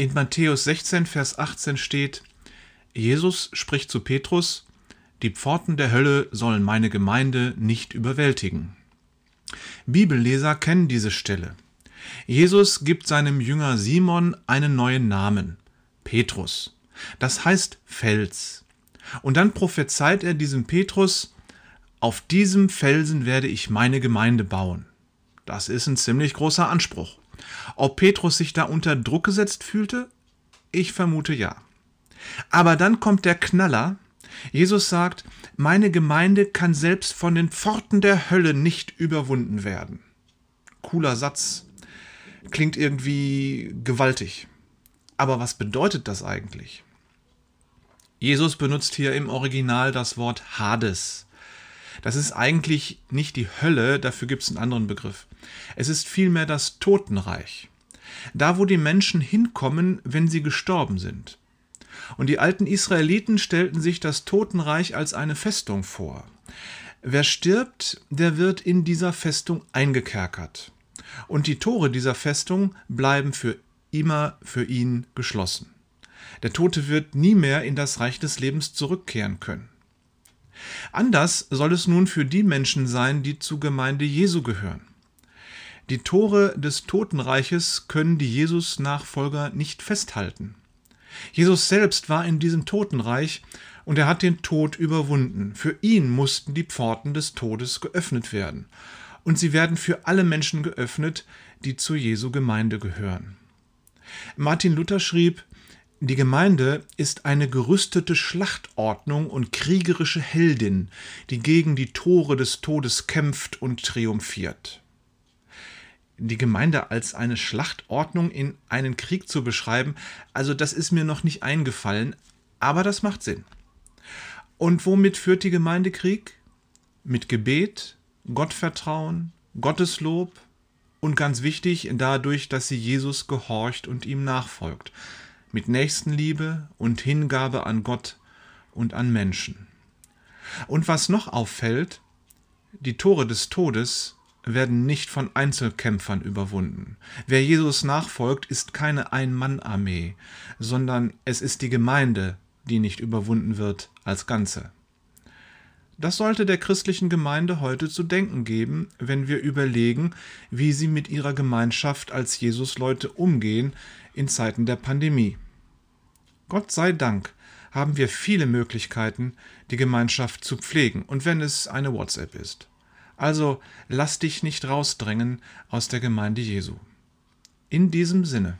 In Matthäus 16, Vers 18 steht, Jesus spricht zu Petrus, die Pforten der Hölle sollen meine Gemeinde nicht überwältigen. Bibelleser kennen diese Stelle. Jesus gibt seinem Jünger Simon einen neuen Namen, Petrus. Das heißt Fels. Und dann prophezeit er diesem Petrus, auf diesem Felsen werde ich meine Gemeinde bauen. Das ist ein ziemlich großer Anspruch. Ob Petrus sich da unter Druck gesetzt fühlte? Ich vermute ja. Aber dann kommt der Knaller. Jesus sagt, meine Gemeinde kann selbst von den Pforten der Hölle nicht überwunden werden. Cooler Satz. Klingt irgendwie gewaltig. Aber was bedeutet das eigentlich? Jesus benutzt hier im Original das Wort Hades. Das ist eigentlich nicht die Hölle, dafür gibt es einen anderen Begriff. Es ist vielmehr das Totenreich. Da, wo die Menschen hinkommen, wenn sie gestorben sind. Und die alten Israeliten stellten sich das Totenreich als eine Festung vor. Wer stirbt, der wird in dieser Festung eingekerkert. Und die Tore dieser Festung bleiben für immer für ihn geschlossen. Der Tote wird nie mehr in das Reich des Lebens zurückkehren können. Anders soll es nun für die Menschen sein, die zur Gemeinde Jesu gehören. Die Tore des Totenreiches können die Jesus-Nachfolger nicht festhalten. Jesus selbst war in diesem Totenreich und er hat den Tod überwunden. Für ihn mussten die Pforten des Todes geöffnet werden. Und sie werden für alle Menschen geöffnet, die zur Jesu Gemeinde gehören. Martin Luther schrieb, die Gemeinde ist eine gerüstete Schlachtordnung und kriegerische Heldin, die gegen die Tore des Todes kämpft und triumphiert. Die Gemeinde als eine Schlachtordnung in einen Krieg zu beschreiben, also das ist mir noch nicht eingefallen, aber das macht Sinn. Und womit führt die Gemeinde Krieg? Mit Gebet, Gottvertrauen, Gotteslob und ganz wichtig, dadurch, dass sie Jesus gehorcht und ihm nachfolgt mit Nächstenliebe und Hingabe an Gott und an Menschen. Und was noch auffällt, die Tore des Todes werden nicht von Einzelkämpfern überwunden. Wer Jesus nachfolgt, ist keine Ein-Mann-Armee, sondern es ist die Gemeinde, die nicht überwunden wird als Ganze. Das sollte der christlichen Gemeinde heute zu denken geben, wenn wir überlegen, wie sie mit ihrer Gemeinschaft als Jesusleute umgehen in Zeiten der Pandemie. Gott sei Dank haben wir viele Möglichkeiten, die Gemeinschaft zu pflegen, und wenn es eine WhatsApp ist. Also lass dich nicht rausdrängen aus der Gemeinde Jesu. In diesem Sinne.